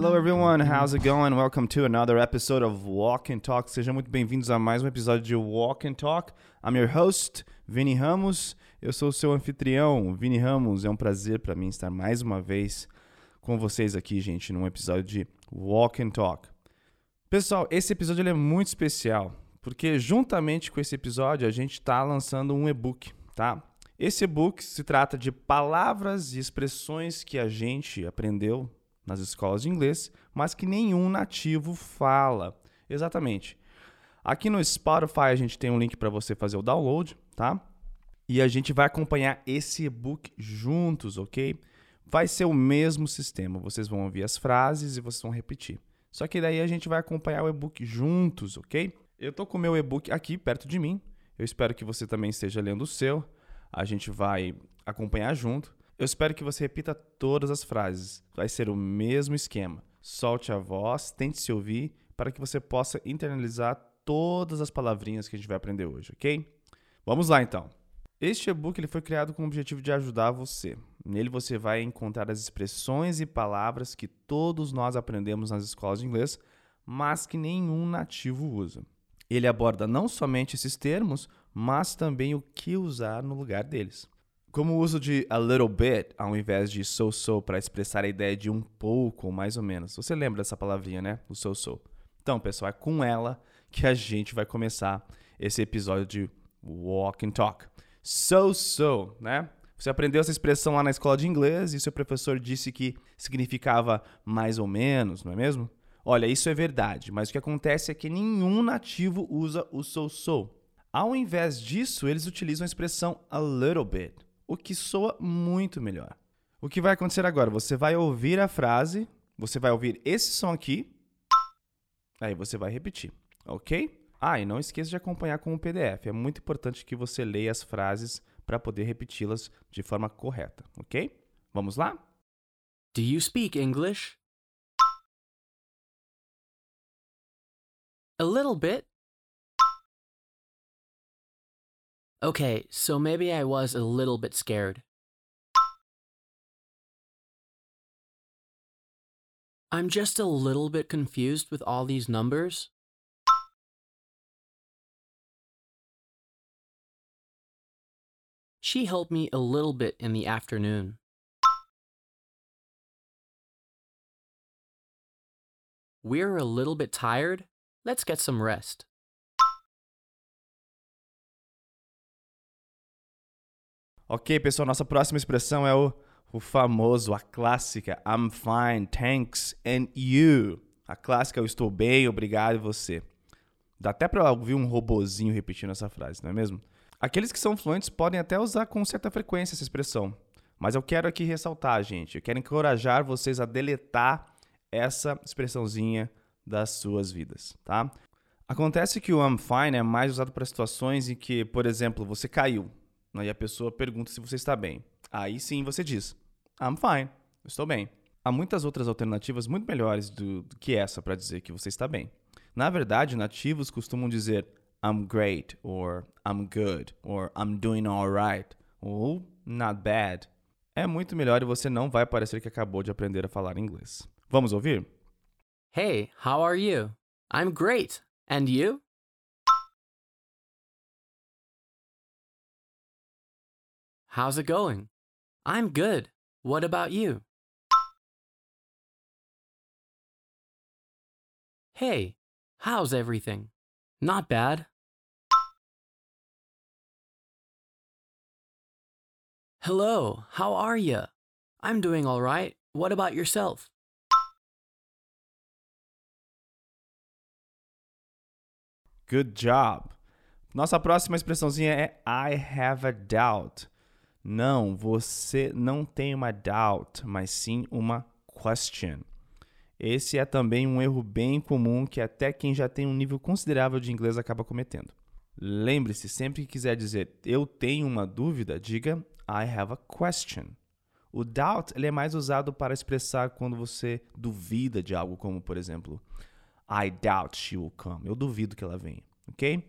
Hello everyone, how's it going? Welcome to another episode of Walk and Talk. Sejam muito bem-vindos a mais um episódio de Walk and Talk. I'm your host, Vini Ramos. Eu sou o seu anfitrião, Vini Ramos. É um prazer para mim estar mais uma vez com vocês aqui, gente, num episódio de Walk and Talk. Pessoal, esse episódio é muito especial, porque juntamente com esse episódio a gente está lançando um e-book, tá? Esse e-book se trata de palavras e expressões que a gente aprendeu nas escolas de inglês, mas que nenhum nativo fala. Exatamente. Aqui no Spotify a gente tem um link para você fazer o download, tá? E a gente vai acompanhar esse e-book juntos, ok? Vai ser o mesmo sistema. Vocês vão ouvir as frases e vocês vão repetir. Só que daí a gente vai acompanhar o e-book juntos, ok? Eu tô com o meu e-book aqui perto de mim. Eu espero que você também esteja lendo o seu. A gente vai acompanhar junto. Eu espero que você repita todas as frases. Vai ser o mesmo esquema. Solte a voz, tente se ouvir para que você possa internalizar todas as palavrinhas que a gente vai aprender hoje, ok? Vamos lá então. Este e-book ele foi criado com o objetivo de ajudar você. Nele você vai encontrar as expressões e palavras que todos nós aprendemos nas escolas de inglês, mas que nenhum nativo usa. Ele aborda não somente esses termos, mas também o que usar no lugar deles. Como o uso de a little bit ao invés de so so para expressar a ideia de um pouco ou mais ou menos. Você lembra dessa palavrinha, né? O so so. Então, pessoal, é com ela que a gente vai começar esse episódio de Walk and Talk. So so, né? Você aprendeu essa expressão lá na escola de inglês e seu professor disse que significava mais ou menos, não é mesmo? Olha, isso é verdade, mas o que acontece é que nenhum nativo usa o so so. Ao invés disso, eles utilizam a expressão a little bit o que soa muito melhor. O que vai acontecer agora? Você vai ouvir a frase, você vai ouvir esse som aqui, aí você vai repetir, ok? Ah, e não esqueça de acompanhar com o PDF. É muito importante que você leia as frases para poder repeti-las de forma correta, ok? Vamos lá? Do you speak English? A little bit. Okay, so maybe I was a little bit scared. I'm just a little bit confused with all these numbers. She helped me a little bit in the afternoon. We're a little bit tired. Let's get some rest. Ok, pessoal, nossa próxima expressão é o, o famoso, a clássica I'm fine, thanks, and you. A clássica eu estou bem, obrigado e você. Dá até para ouvir um robozinho repetindo essa frase, não é mesmo? Aqueles que são fluentes podem até usar com certa frequência essa expressão. Mas eu quero aqui ressaltar, gente, eu quero encorajar vocês a deletar essa expressãozinha das suas vidas, tá? Acontece que o I'm fine é mais usado para situações em que, por exemplo, você caiu, né? E a pessoa pergunta se você está bem. Aí sim você diz: I'm fine, estou bem. Há muitas outras alternativas muito melhores do, do que essa para dizer que você está bem. Na verdade, nativos costumam dizer I'm great, or I'm good, or I'm doing alright, ou not bad. É muito melhor e você não vai parecer que acabou de aprender a falar inglês. Vamos ouvir? Hey, how are you? I'm great. And you? How's it going? I'm good. What about you? Hey, how's everything? Not bad. Hello, how are you? I'm doing all right. What about yourself? Good job. Nossa próxima expressãozinha é I have a doubt. Não, você não tem uma doubt, mas sim uma question. Esse é também um erro bem comum que até quem já tem um nível considerável de inglês acaba cometendo. Lembre-se, sempre que quiser dizer eu tenho uma dúvida, diga I have a question. O doubt ele é mais usado para expressar quando você duvida de algo, como por exemplo, I doubt she will come. Eu duvido que ela venha, ok?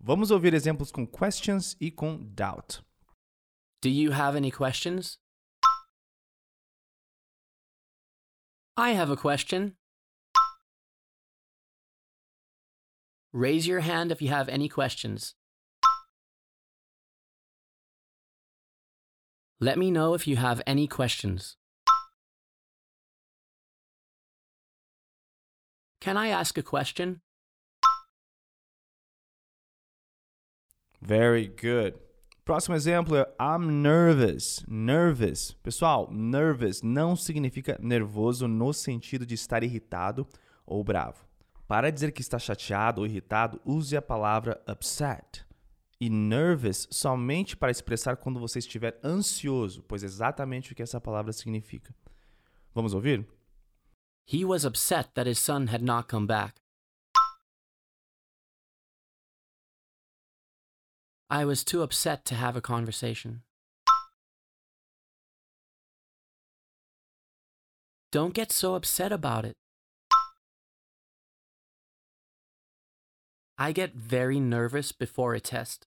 Vamos ouvir exemplos com questions e com doubt. Do you have any questions? I have a question. Raise your hand if you have any questions. Let me know if you have any questions. Can I ask a question? Very good. Próximo exemplo é I'm nervous. Nervous. Pessoal, nervous não significa nervoso no sentido de estar irritado ou bravo. Para dizer que está chateado ou irritado, use a palavra upset. E nervous somente para expressar quando você estiver ansioso, pois é exatamente o que essa palavra significa. Vamos ouvir? He was upset that his son had not come back. I was too upset to have a conversation. Don't get so upset about it. I get very nervous before a test.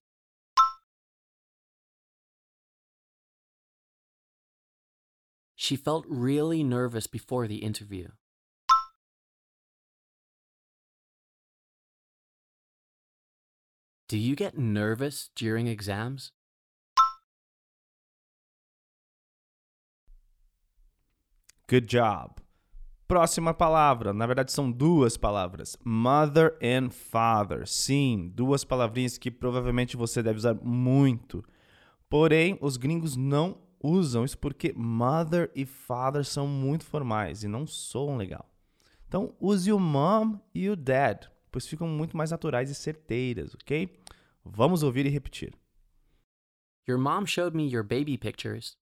She felt really nervous before the interview. Do you get nervous during exams? Good job. Próxima palavra, na verdade são duas palavras, mother and father. Sim, duas palavrinhas que provavelmente você deve usar muito. Porém, os gringos não usam isso porque mother e father são muito formais e não soam legal. Então, use o mom e o dad, pois ficam muito mais naturais e certeiras, ok? Vamos ouvir e repetir. Your mom showed me your baby pictures.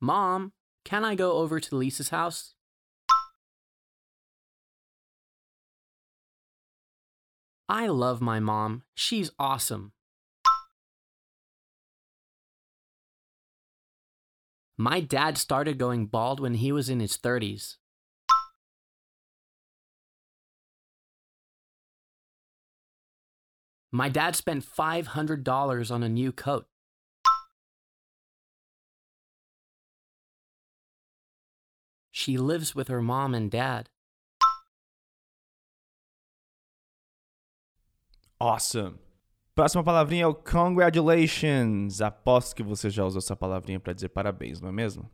Mom, can I go over to Lisa's house? I love my mom. She's awesome. My dad started going bald when he was in his 30s. My dad spent $500 on a new coat. She lives with her mom and dad. Awesome. Próxima palavrinha é o congratulations. Aposto que você já usou essa palavrinha para dizer parabéns, não é mesmo?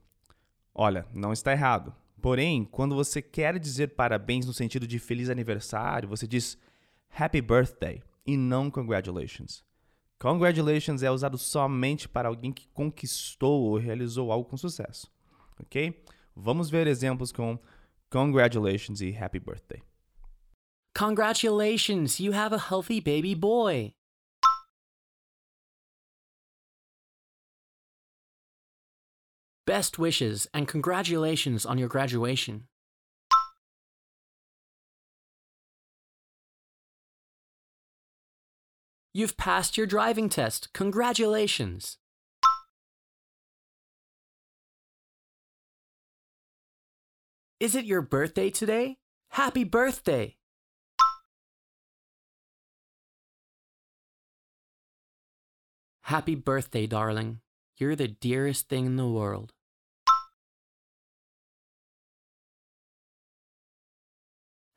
Olha, não está errado. Porém, quando você quer dizer parabéns no sentido de feliz aniversário, você diz happy birthday e não congratulations. Congratulations é usado somente para alguém que conquistou ou realizou algo com sucesso. Ok? Vamos ver exemplos com congratulations e happy birthday. Congratulations, you have a healthy baby boy. Best wishes and congratulations on your graduation. You've passed your driving test. Congratulations. Is it your birthday today? Happy birthday! Happy birthday, darling. You're the dearest thing in the world.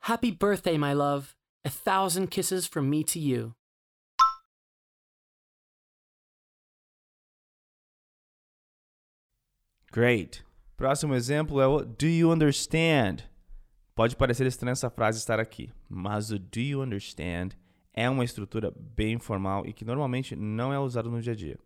Happy birthday, my love. A thousand kisses from me to you. Great. Próximo exemplo é o do you understand? Pode parecer estranha essa frase estar aqui, mas o do you understand é uma estrutura bem formal e que normalmente não é usado no dia a dia.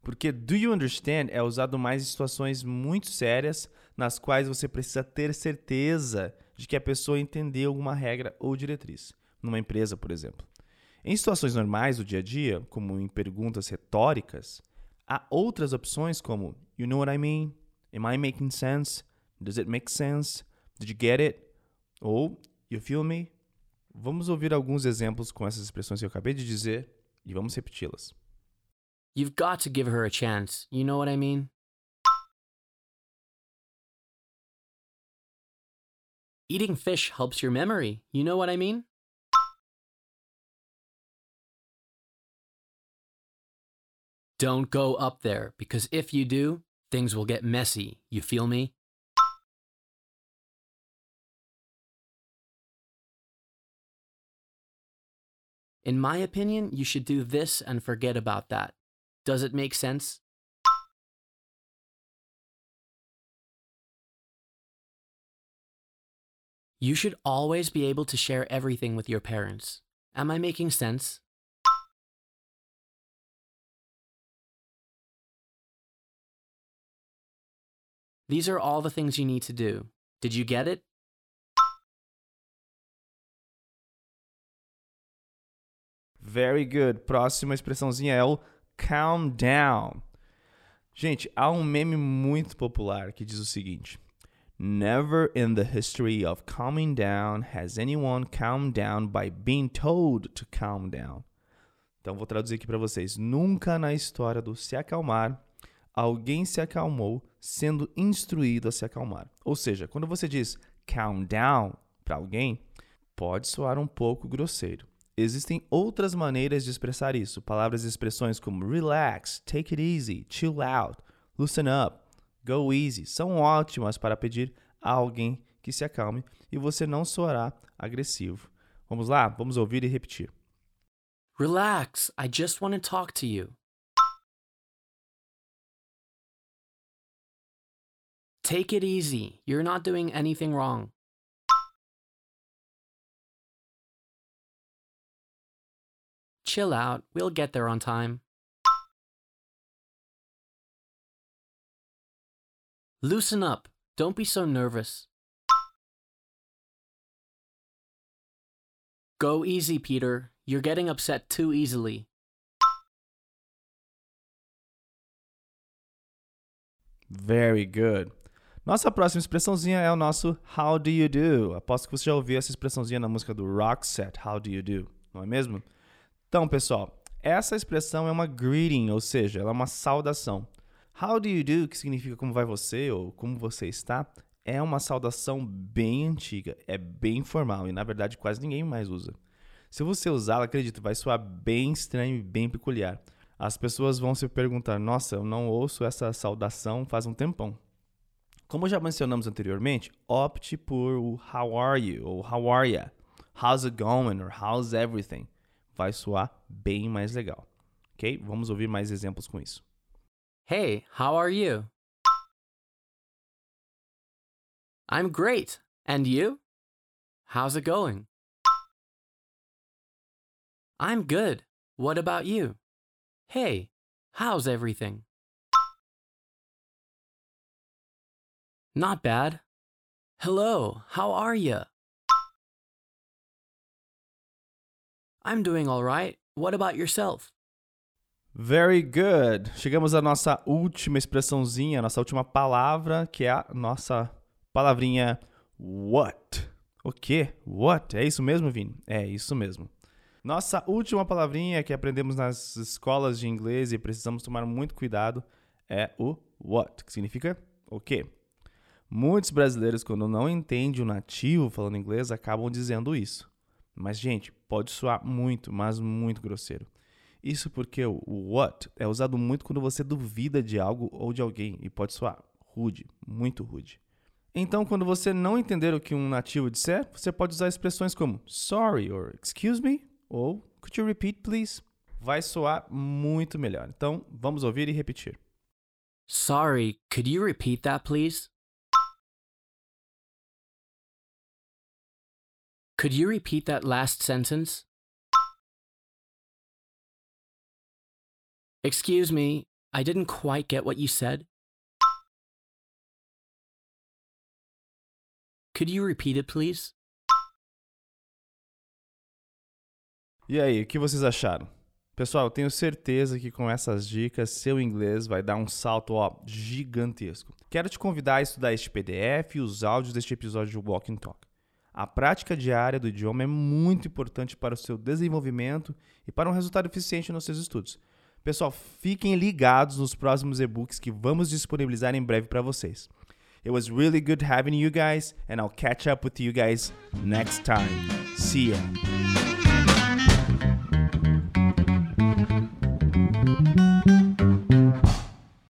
Porque do you understand é usado mais em situações muito sérias nas quais você precisa ter certeza de que a pessoa entendeu alguma regra ou diretriz, numa empresa, por exemplo. Em situações normais do dia a dia, como em perguntas retóricas, há outras opções como you know what I mean? Am I making sense? Does it make sense? Did you get it? Ou you feel me? Vamos ouvir alguns exemplos com essas expressões que eu acabei de dizer e vamos repeti-las. You've got to give her a chance. You know what I mean? Eating fish helps your memory. You know what I mean? Don't go up there because if you do, things will get messy. You feel me? In my opinion, you should do this and forget about that. Does it make sense? You should always be able to share everything with your parents. Am I making sense? These are all the things you need to do. Did you get it? Very good. Próxima expressãozinha é o calm down. Gente, há um meme muito popular que diz o seguinte: Never in the history of calming down has anyone calmed down by being told to calm down. Então vou traduzir aqui para vocês. Nunca na história do se acalmar alguém se acalmou sendo instruído a se acalmar. Ou seja, quando você diz calm down para alguém, pode soar um pouco grosseiro. Existem outras maneiras de expressar isso. Palavras e expressões como relax, take it easy, chill out, loosen up, go easy são ótimas para pedir a alguém que se acalme e você não soará agressivo. Vamos lá? Vamos ouvir e repetir. Relax, I just want to talk to you. Take it easy, you're not doing anything wrong. Chill out, we'll get there on time. Loosen up, don't be so nervous. Go easy, Peter. You're getting upset too easily. Very good. Nossa próxima expressãozinha é o nosso How do you do? Aposto que você já ouviu essa expressãozinha na música do Roxette, How do you do? Não é mesmo? Então, pessoal, essa expressão é uma greeting, ou seja, ela é uma saudação. How do you do, que significa como vai você ou como você está, é uma saudação bem antiga, é bem formal e na verdade quase ninguém mais usa. Se você usá-la, acredito, vai soar bem estranho e bem peculiar. As pessoas vão se perguntar: nossa, eu não ouço essa saudação faz um tempão. Como já mencionamos anteriormente, opte por o How are you ou How are ya? How's it going or How's everything? Vai soar bem mais legal. Ok? Vamos ouvir mais exemplos com isso. Hey, how are you? I'm great. And you? How's it going? I'm good. What about you? Hey, how's everything? Not bad. Hello, how are you? I'm doing all right. What about yourself? Very good. Chegamos à nossa última expressãozinha, nossa última palavra, que é a nossa palavrinha what. O quê? What? É isso mesmo, Vini? É isso mesmo. Nossa última palavrinha que aprendemos nas escolas de inglês e precisamos tomar muito cuidado é o what, que significa o quê? Muitos brasileiros, quando não entendem o nativo falando inglês, acabam dizendo isso. Mas, gente, pode soar muito, mas muito grosseiro. Isso porque o what é usado muito quando você duvida de algo ou de alguém e pode soar rude, muito rude. Então, quando você não entender o que um nativo disser, você pode usar expressões como sorry or excuse me ou could you repeat please? Vai soar muito melhor. Então, vamos ouvir e repetir. Sorry, could you repeat that, please? Could you repeat that last sentence? Excuse me, I didn't quite get what you said. Could you repeat it, please? E aí, o que vocês acharam? Pessoal, eu tenho certeza que com essas dicas seu inglês vai dar um salto ó, gigantesco. Quero te convidar a estudar este PDF e os áudios deste episódio de Walk and Talk. A prática diária do idioma é muito importante para o seu desenvolvimento e para um resultado eficiente nos seus estudos. Pessoal, fiquem ligados nos próximos e-books que vamos disponibilizar em breve para vocês. It was really good having you guys, and I'll catch up with you guys next time. See ya.